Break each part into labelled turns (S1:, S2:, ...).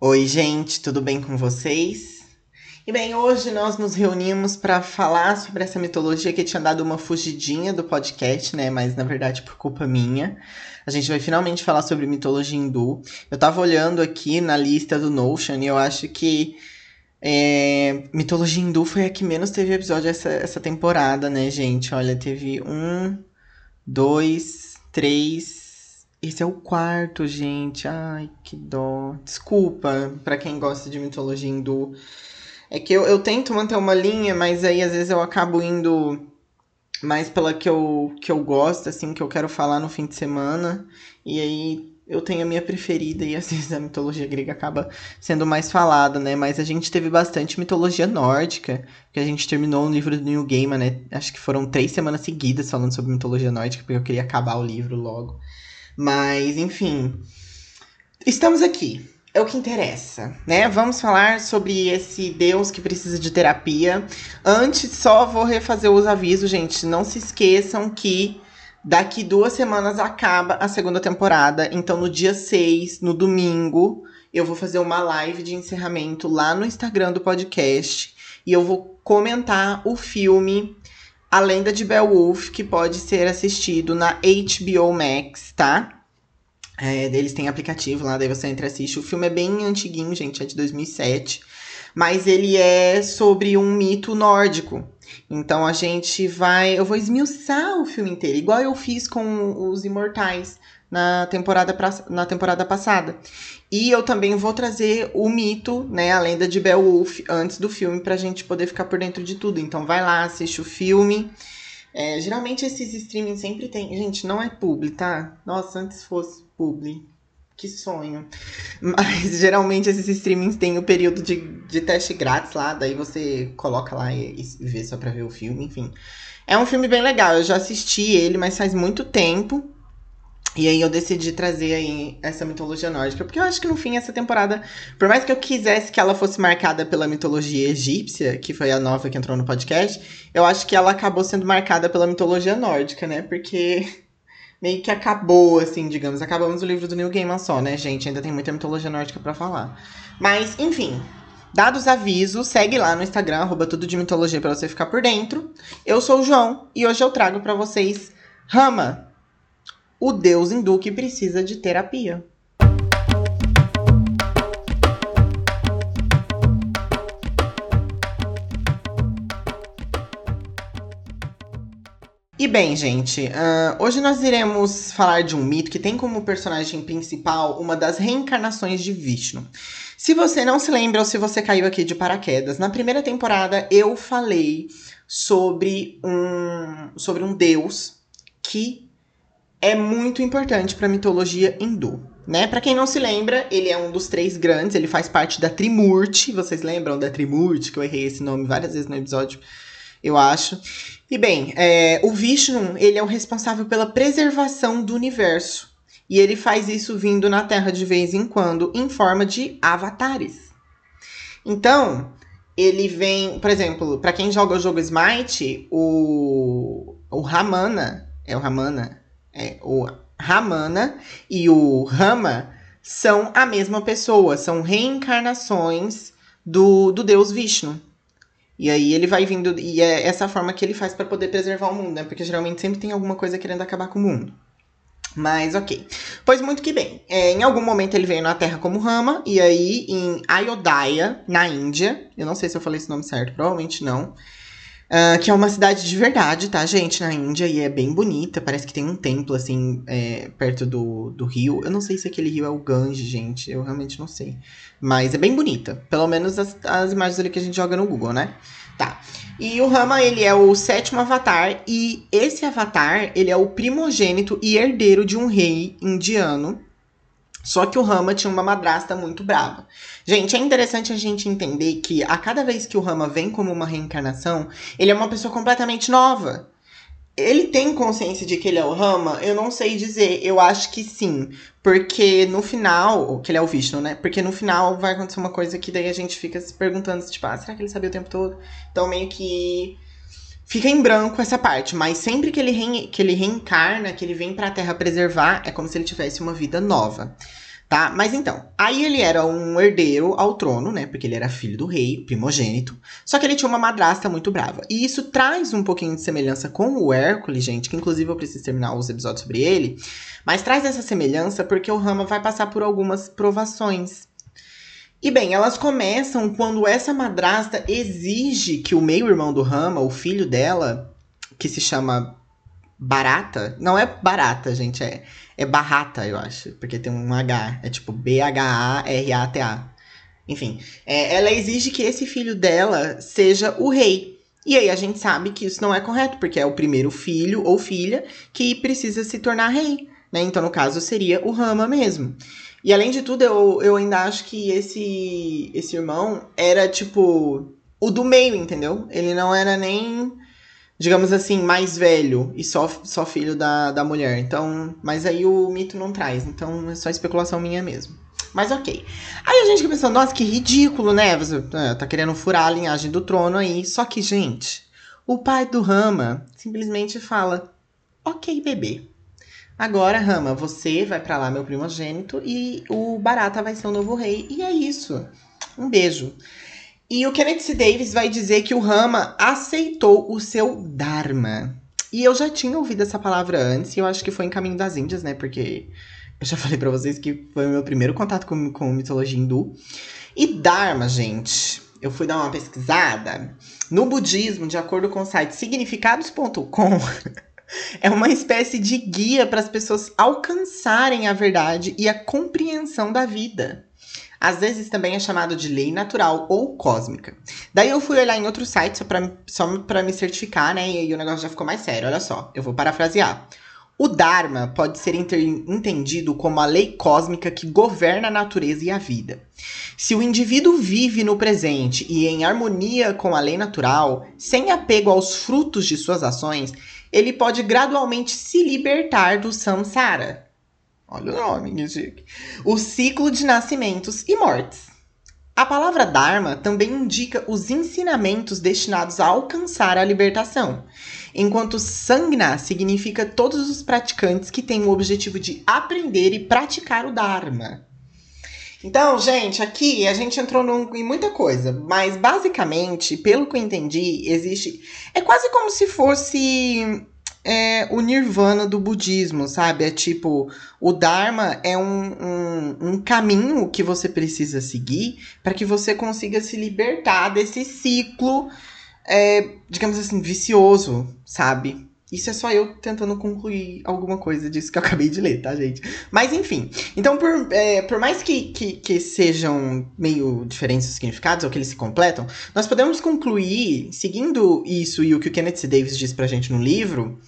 S1: Oi, gente, tudo bem com vocês? E bem, hoje nós nos reunimos para falar sobre essa mitologia que tinha dado uma fugidinha do podcast, né? Mas na verdade por culpa minha. A gente vai finalmente falar sobre mitologia hindu. Eu tava olhando aqui na lista do Notion e eu acho que é, mitologia hindu foi a que menos teve episódio essa, essa temporada, né, gente? Olha, teve um, dois, três, esse é o quarto, gente. Ai, que dó. Desculpa para quem gosta de mitologia hindu. É que eu, eu tento manter uma linha, mas aí às vezes eu acabo indo mais pela que eu, que eu gosto, assim, que eu quero falar no fim de semana. E aí eu tenho a minha preferida e às vezes a mitologia grega acaba sendo mais falada, né? Mas a gente teve bastante mitologia nórdica, que a gente terminou o livro do New Gaiman, né? Acho que foram três semanas seguidas falando sobre mitologia nórdica, porque eu queria acabar o livro logo. Mas, enfim. Estamos aqui. É o que interessa, né? Vamos falar sobre esse Deus que precisa de terapia. Antes, só vou refazer os avisos, gente. Não se esqueçam que daqui duas semanas acaba a segunda temporada. Então, no dia 6, no domingo, eu vou fazer uma live de encerramento lá no Instagram do podcast. E eu vou comentar o filme a Lenda de Beowulf, que pode ser assistido na HBO Max, tá? É, eles têm aplicativo lá, daí você entra e assiste. O filme é bem antiguinho, gente, é de 2007. Mas ele é sobre um mito nórdico. Então a gente vai. Eu vou esmiuçar o filme inteiro, igual eu fiz com os Imortais na temporada, na temporada passada. E eu também vou trazer o mito, né, a lenda de Beowulf antes do filme pra gente poder ficar por dentro de tudo. Então vai lá, assiste o filme. É, geralmente esses streaming sempre tem. Gente, não é publi, tá? Nossa, antes fosse publi. Que sonho. Mas geralmente esses streamings têm o período de, de teste grátis lá, daí você coloca lá e, e vê só pra ver o filme, enfim. É um filme bem legal, eu já assisti ele, mas faz muito tempo. E aí eu decidi trazer aí essa mitologia nórdica, porque eu acho que no fim essa temporada, por mais que eu quisesse que ela fosse marcada pela mitologia egípcia, que foi a nova que entrou no podcast, eu acho que ela acabou sendo marcada pela mitologia nórdica, né? Porque meio que acabou, assim, digamos. Acabamos o livro do New Gaiman só, né, gente? Ainda tem muita mitologia nórdica para falar. Mas, enfim, dados os avisos, segue lá no Instagram, arroba tudo de mitologia pra você ficar por dentro. Eu sou o João e hoje eu trago para vocês Rama, o deus hindu que precisa de terapia. E bem, gente, uh, hoje nós iremos falar de um mito que tem como personagem principal uma das reencarnações de Vishnu. Se você não se lembra ou se você caiu aqui de paraquedas, na primeira temporada eu falei sobre um, sobre um deus que é muito importante para a mitologia hindu. Né? Para quem não se lembra, ele é um dos três grandes, ele faz parte da Trimurti. Vocês lembram da Trimurti? Que eu errei esse nome várias vezes no episódio, eu acho. E bem, é, o Vishnu, ele é o responsável pela preservação do universo. E ele faz isso vindo na Terra de vez em quando, em forma de avatares. Então, ele vem, por exemplo, para quem joga o jogo Smite, o, o Ramana, é o Ramana, é, o Ramana e o Rama são a mesma pessoa, são reencarnações do, do deus Vishnu. E aí ele vai vindo, e é essa forma que ele faz para poder preservar o mundo, né? Porque geralmente sempre tem alguma coisa querendo acabar com o mundo. Mas ok. Pois muito que bem. É, em algum momento ele veio na Terra como Rama, e aí em Ayodhya, na Índia, eu não sei se eu falei esse nome certo, provavelmente não. Uh, que é uma cidade de verdade, tá, gente? Na Índia, e é bem bonita. Parece que tem um templo, assim, é, perto do, do rio. Eu não sei se aquele rio é o Gange, gente. Eu realmente não sei. Mas é bem bonita. Pelo menos as, as imagens ali que a gente joga no Google, né? Tá. E o Rama, ele é o sétimo avatar. E esse avatar, ele é o primogênito e herdeiro de um rei indiano só que o Rama tinha uma madrasta muito brava. Gente, é interessante a gente entender que a cada vez que o Rama vem como uma reencarnação, ele é uma pessoa completamente nova. Ele tem consciência de que ele é o Rama? Eu não sei dizer. Eu acho que sim. Porque no final. Que ele é o Vishnu, né? Porque no final vai acontecer uma coisa que daí a gente fica se perguntando, tipo, ah, será que ele sabia o tempo todo? Então meio que fica em branco essa parte, mas sempre que ele, re... que ele reencarna, que ele vem para a Terra preservar, é como se ele tivesse uma vida nova. Tá? Mas então, aí ele era um herdeiro ao trono, né? Porque ele era filho do rei, primogênito. Só que ele tinha uma madrasta muito brava. E isso traz um pouquinho de semelhança com o Hércules, gente, que inclusive eu preciso terminar os episódios sobre ele. Mas traz essa semelhança porque o Rama vai passar por algumas provações. E bem, elas começam quando essa madrasta exige que o meio-irmão do Rama, o filho dela, que se chama Barata, não é barata, gente, é é eu acho, porque tem um H. É tipo B-H-A-R-A-T-A. Enfim, é, ela exige que esse filho dela seja o rei. E aí a gente sabe que isso não é correto, porque é o primeiro filho ou filha que precisa se tornar rei. Né? Então, no caso, seria o Rama mesmo. E além de tudo, eu, eu ainda acho que esse, esse irmão era tipo o do meio, entendeu? Ele não era nem digamos assim, mais velho e só, só filho da, da mulher. Então, mas aí o mito não traz. Então é só especulação minha mesmo. Mas ok. Aí a gente fica pensando, nossa, que ridículo, né? Você é, tá querendo furar a linhagem do trono aí. Só que, gente, o pai do Rama simplesmente fala: Ok, bebê. Agora, Rama, você vai para lá, meu primogênito, e o Barata vai ser o novo rei. E é isso. Um beijo. E o Kenneth. Davis vai dizer que o Rama aceitou o seu Dharma. E eu já tinha ouvido essa palavra antes, e eu acho que foi em Caminho das Índias, né? Porque eu já falei para vocês que foi o meu primeiro contato com, com mitologia hindu. E Dharma, gente, eu fui dar uma pesquisada. No budismo, de acordo com o site significados.com, é uma espécie de guia para as pessoas alcançarem a verdade e a compreensão da vida. Às vezes também é chamado de lei natural ou cósmica. Daí eu fui olhar em outro site só pra, só me certificar, né? E aí o negócio já ficou mais sério. Olha só, eu vou parafrasear. O Dharma pode ser entendido como a lei cósmica que governa a natureza e a vida. Se o indivíduo vive no presente e em harmonia com a lei natural, sem apego aos frutos de suas ações, ele pode gradualmente se libertar do samsara, Olha o nome, chique. O ciclo de nascimentos e mortes. A palavra Dharma também indica os ensinamentos destinados a alcançar a libertação, enquanto Sangha significa todos os praticantes que têm o objetivo de aprender e praticar o Dharma. Então, gente, aqui a gente entrou num, em muita coisa, mas basicamente, pelo que eu entendi, existe. É quase como se fosse é o nirvana do budismo, sabe? É tipo, o Dharma é um, um, um caminho que você precisa seguir para que você consiga se libertar desse ciclo, é, digamos assim, vicioso, sabe? Isso é só eu tentando concluir alguma coisa disso que eu acabei de ler, tá, gente? Mas enfim. Então, por, é, por mais que, que, que, sejam meio diferentes os significados, ou que eles se completam, nós podemos concluir, seguindo isso e o que o Kenneth C. Davis diz pra gente no livro,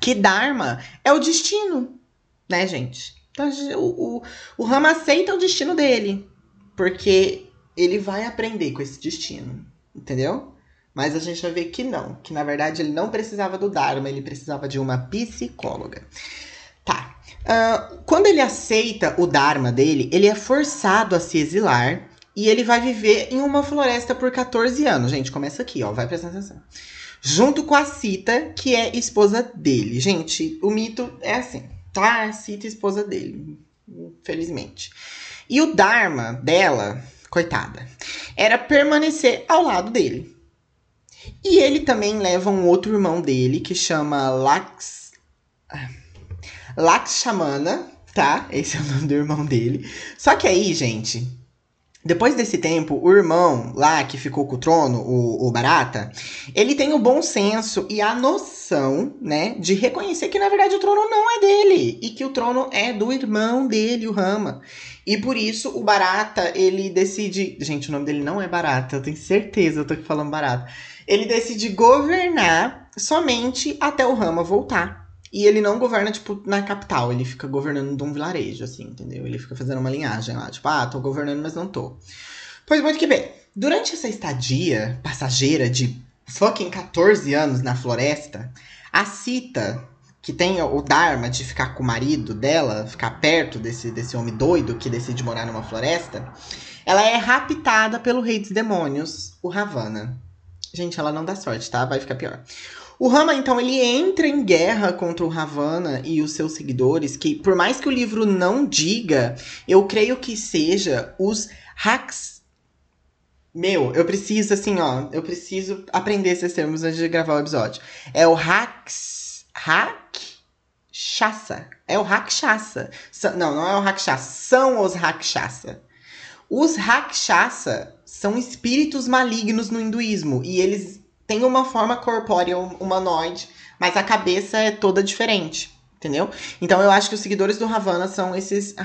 S1: que Dharma é o destino, né, gente? Então, o, o, o Rama aceita o destino dele, porque ele vai aprender com esse destino, entendeu? Mas a gente vai ver que não, que na verdade ele não precisava do Dharma, ele precisava de uma psicóloga. Tá. Uh, quando ele aceita o Dharma dele, ele é forçado a se exilar e ele vai viver em uma floresta por 14 anos. Gente, começa aqui, ó, vai prestando atenção. Junto com a Cita, que é esposa dele. Gente, o mito é assim, tá? Cita é esposa dele, infelizmente. E o Dharma dela, coitada, era permanecer ao lado dele. E ele também leva um outro irmão dele que chama Lax. Lakshmana, tá? Esse é o nome do irmão dele. Só que aí, gente, depois desse tempo, o irmão lá que ficou com o trono, o, o Barata, ele tem o bom senso e a noção, né, de reconhecer que na verdade o trono não é dele e que o trono é do irmão dele, o Rama. E por isso o Barata, ele decide. Gente, o nome dele não é Barata, eu tenho certeza, eu tô aqui falando Barata ele decide governar somente até o Rama voltar. E ele não governa, tipo, na capital, ele fica governando de um vilarejo, assim, entendeu? Ele fica fazendo uma linhagem lá, tipo, ah, tô governando, mas não tô. Pois muito que bem, durante essa estadia passageira de fucking 14 anos na floresta, a Cita, que tem o Dharma de ficar com o marido dela, ficar perto desse, desse homem doido que decide morar numa floresta, ela é raptada pelo rei dos demônios, o Ravana. Gente, ela não dá sorte, tá? Vai ficar pior. O Rama, então, ele entra em guerra contra o Ravana e os seus seguidores, que, por mais que o livro não diga, eu creio que seja os Haks. Meu, eu preciso, assim, ó, eu preciso aprender esses termos antes de gravar o episódio. É o Haks. Rakshasa. É o Rakshasa. Não, não é o Rakshasa. São os Rakshasa. Os Rakshasa são espíritos malignos no hinduísmo. E eles têm uma forma corpórea humanoide, mas a cabeça é toda diferente. Entendeu? Então eu acho que os seguidores do Ravana são esses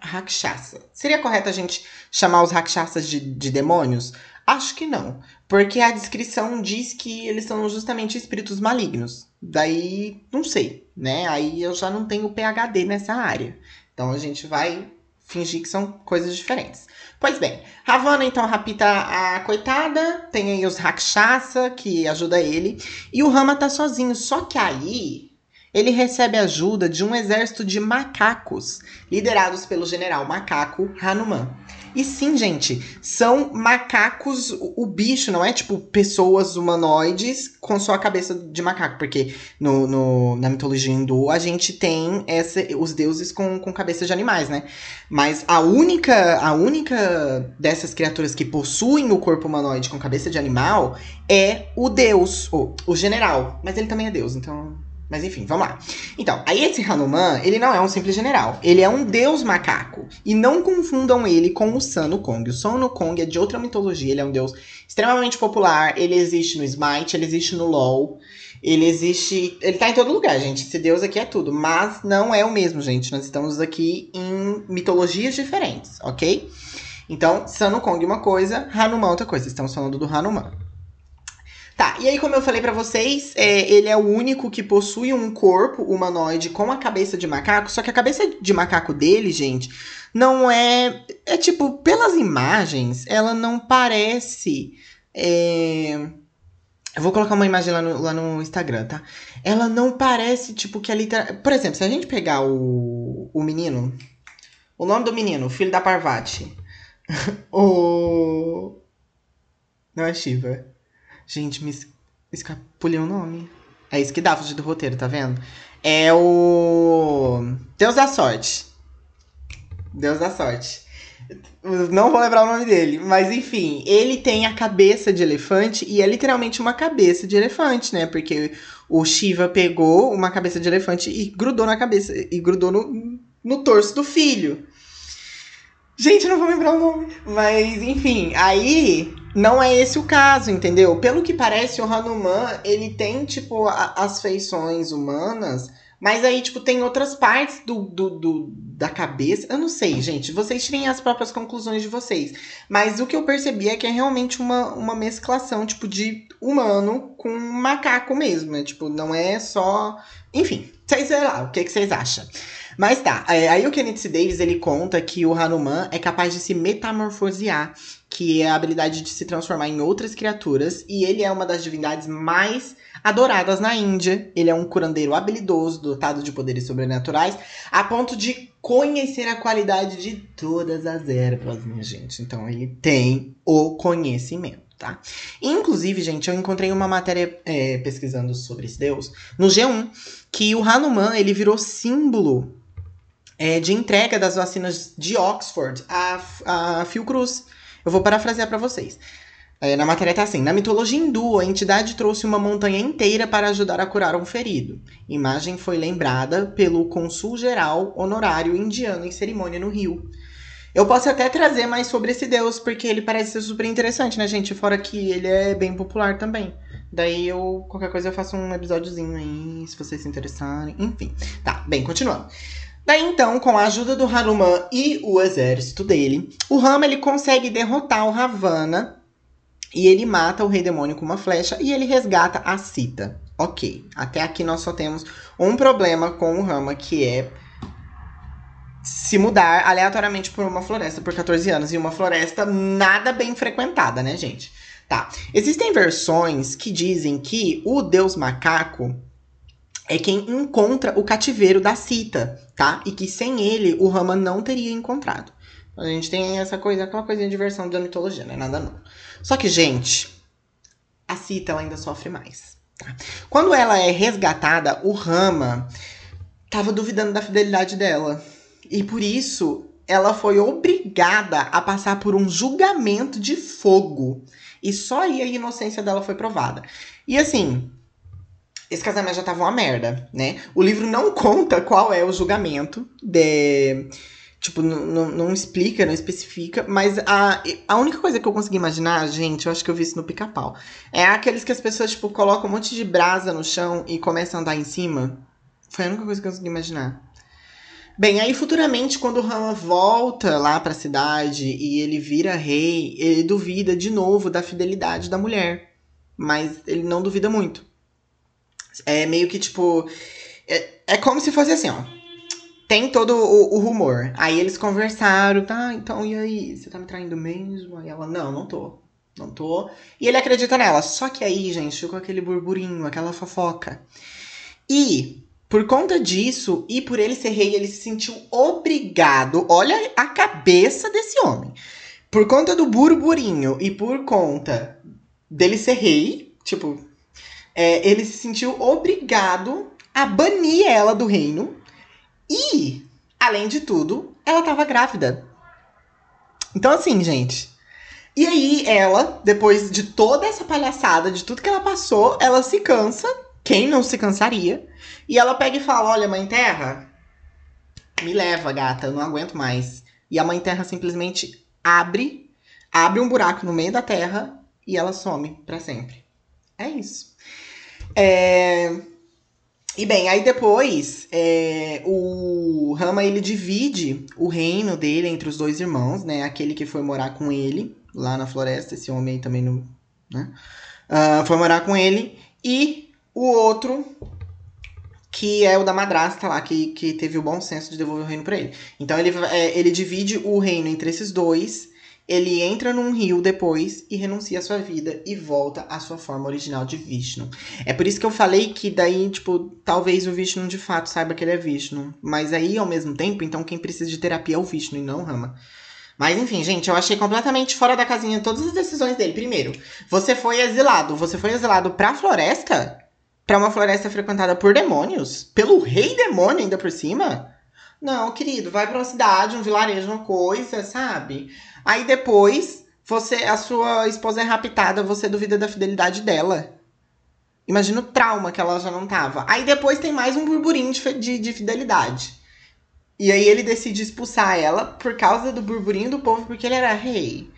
S1: Rakshasa. Seria correto a gente chamar os Rakshasas de, de demônios? Acho que não. Porque a descrição diz que eles são justamente espíritos malignos. Daí, não sei, né? Aí eu já não tenho PHD nessa área. Então a gente vai fingir que são coisas diferentes. Pois bem, Ravana então rapta a coitada, tem aí os Rakshasa que ajuda ele, e o Rama tá sozinho. Só que aí ele recebe ajuda de um exército de macacos, liderados pelo general macaco Hanuman. E sim, gente, são macacos, o, bicho, não é tipo pessoas humanoides com sua cabeça de macaco, porque no, no, na mitologia hindu a gente tem essa, os deuses com, com cabeça de animais, né? Mas a única, a única dessas criaturas que possuem o corpo humanoide com cabeça de animal é o deus, o, o general. Mas ele também é deus, então mas enfim, vamos lá. Então, aí esse Hanuman, ele não é um simples general. Ele é um deus macaco. E não confundam ele com o Sun Kong. O Sun Kong é de outra mitologia. Ele é um deus extremamente popular. Ele existe no Smite, ele existe no LoL. Ele existe... Ele tá em todo lugar, gente. Esse deus aqui é tudo. Mas não é o mesmo, gente. Nós estamos aqui em mitologias diferentes, ok? Então, Sun Kong uma coisa, Hanuman outra coisa. Estamos falando do Hanuman. Tá, e aí, como eu falei para vocês, é, ele é o único que possui um corpo humanoide com a cabeça de macaco, só que a cabeça de macaco dele, gente, não é. É tipo, pelas imagens, ela não parece. É... Eu vou colocar uma imagem lá no, lá no Instagram, tá? Ela não parece, tipo, que é literal. Por exemplo, se a gente pegar o, o menino. O nome do menino, filho da Parvati. o. Não é Shiva. Gente, me escapulei o nome. É isso que dá fugir do roteiro, tá vendo? É o. Deus da Sorte. Deus da Sorte. Não vou lembrar o nome dele, mas enfim, ele tem a cabeça de elefante e é literalmente uma cabeça de elefante, né? Porque o Shiva pegou uma cabeça de elefante e grudou na cabeça e grudou no, no torso do filho. Gente, não vou lembrar o nome. Mas, enfim, aí não é esse o caso, entendeu? Pelo que parece, o Hanuman, ele tem, tipo, a, as feições humanas, mas aí, tipo, tem outras partes do, do, do, da cabeça. Eu não sei, gente. Vocês tirem as próprias conclusões de vocês. Mas o que eu percebi é que é realmente uma, uma mesclação, tipo, de humano com macaco mesmo. Né? Tipo, não é só. Enfim, sei lá, o que, que vocês acham? Mas tá, é, aí o Kenneth Davis ele conta que o Hanuman é capaz de se metamorfosear, que é a habilidade de se transformar em outras criaturas, e ele é uma das divindades mais adoradas na Índia. Ele é um curandeiro habilidoso, dotado de poderes sobrenaturais, a ponto de conhecer a qualidade de todas as ervas, minha gente. Então ele tem o conhecimento. Tá? Inclusive, gente, eu encontrei uma matéria é, pesquisando sobre esse deus no G1 que o Hanuman ele virou símbolo é, de entrega das vacinas de Oxford a, a Fiocruz. Eu vou parafrasear para vocês. É, na matéria tá assim: na mitologia hindu, a entidade trouxe uma montanha inteira para ajudar a curar um ferido. Imagem foi lembrada pelo consul geral honorário indiano em cerimônia no Rio. Eu posso até trazer mais sobre esse deus, porque ele parece ser super interessante, né, gente? Fora que ele é bem popular também. Daí eu, qualquer coisa, eu faço um episódiozinho aí, se vocês se interessarem. Enfim. Tá, bem, continuando. Daí então, com a ajuda do Hanuman e o exército dele, o Rama ele consegue derrotar o Ravana e ele mata o rei demônio com uma flecha e ele resgata a Sita. Ok, até aqui nós só temos um problema com o Rama que é se mudar aleatoriamente por uma floresta por 14 anos e uma floresta nada bem frequentada, né, gente? Tá. Existem versões que dizem que o deus macaco é quem encontra o cativeiro da Cita, tá? E que sem ele o Rama não teria encontrado. A gente tem essa coisa, aquela coisinha de versão da mitologia, né? Nada novo. Só que, gente, a Cita ainda sofre mais. Quando ela é resgatada, o Rama tava duvidando da fidelidade dela. E por isso ela foi obrigada a passar por um julgamento de fogo. E só aí a inocência dela foi provada. E assim, esse casamento já tava uma merda, né? O livro não conta qual é o julgamento de. Tipo, não explica, não especifica, mas a, a única coisa que eu consegui imaginar, gente, eu acho que eu vi isso no pica-pau, é aqueles que as pessoas, tipo, colocam um monte de brasa no chão e começam a andar em cima. Foi a única coisa que eu consegui imaginar. Bem, aí futuramente, quando o Rama volta lá pra cidade e ele vira rei, ele duvida de novo da fidelidade da mulher. Mas ele não duvida muito. É meio que tipo. É, é como se fosse assim, ó. Tem todo o, o, rumor. Aí eles conversaram, tá? Então, e aí? Você tá me traindo mesmo? Aí ela, não, não tô. Não tô. E ele acredita nela. Só que aí, gente, ficou aquele burburinho, aquela fofoca. E por conta disso, e por ele ser rei, ele se sentiu obrigado. Olha a cabeça desse homem. Por conta do burburinho e por conta dele ser rei, tipo, é, ele se sentiu obrigado a banir ela do reino. E, além de tudo, ela tava grávida. Então, assim, gente. E aí, ela, depois de toda essa palhaçada, de tudo que ela passou, ela se cansa. Quem não se cansaria? E ela pega e fala: Olha, mãe terra, me leva, gata, eu não aguento mais. E a mãe terra simplesmente abre, abre um buraco no meio da terra e ela some para sempre. É isso. É... E bem, aí depois é, o Rama ele divide o reino dele entre os dois irmãos, né? Aquele que foi morar com ele lá na floresta, esse homem também não, né? Uh, foi morar com ele e o outro que é o da madrasta lá, que, que teve o bom senso de devolver o reino para ele. Então ele, é, ele divide o reino entre esses dois, ele entra num rio depois e renuncia a sua vida e volta à sua forma original de Vishnu. É por isso que eu falei que daí, tipo, talvez o Vishnu de fato saiba que ele é Vishnu. Mas aí, ao mesmo tempo, então quem precisa de terapia é o Vishnu e não o Rama. Mas enfim, gente, eu achei completamente fora da casinha todas as decisões dele. Primeiro, você foi exilado. Você foi exilado pra floresta? para uma floresta frequentada por demônios? Pelo rei demônio ainda por cima? Não, querido, vai para uma cidade, um vilarejo, uma coisa, sabe? Aí depois, você, a sua esposa é raptada, você duvida da fidelidade dela. Imagina o trauma que ela já não tava. Aí depois tem mais um burburinho de, de, de fidelidade. E aí ele decide expulsar ela por causa do burburinho do povo, porque ele era rei.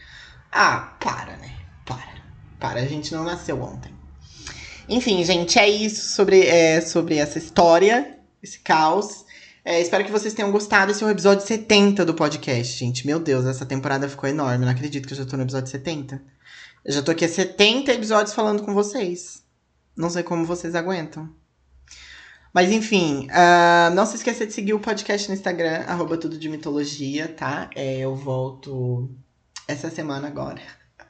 S1: Ah, para, né? Para. Para, a gente não nasceu ontem. Enfim, gente, é isso sobre, é, sobre essa história, esse caos. É, espero que vocês tenham gostado. Esse é o episódio 70 do podcast, gente. Meu Deus, essa temporada ficou enorme. Não acredito que eu já tô no episódio 70. Eu já tô aqui há 70 episódios falando com vocês. Não sei como vocês aguentam. Mas enfim, uh, não se esqueça de seguir o podcast no Instagram, arroba tudo de mitologia, tá? É, eu volto essa semana agora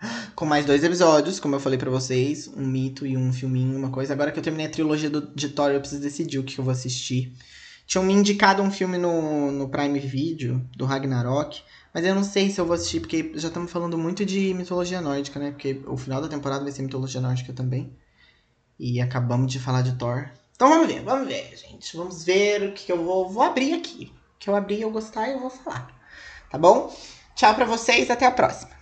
S1: com mais dois episódios, como eu falei para vocês, um mito e um filminho, uma coisa. Agora que eu terminei a trilogia do, de Thor, eu preciso decidir o que eu vou assistir. Tinham me indicado um filme no, no Prime Video, do Ragnarok, mas eu não sei se eu vou assistir, porque já estamos falando muito de mitologia nórdica, né? Porque o final da temporada vai ser mitologia nórdica também. E acabamos de falar de Thor. Então vamos ver, vamos ver, gente. Vamos ver o que eu vou, vou abrir aqui. O que eu abrir eu gostar, eu vou falar. Tá bom? Tchau pra vocês, até a próxima.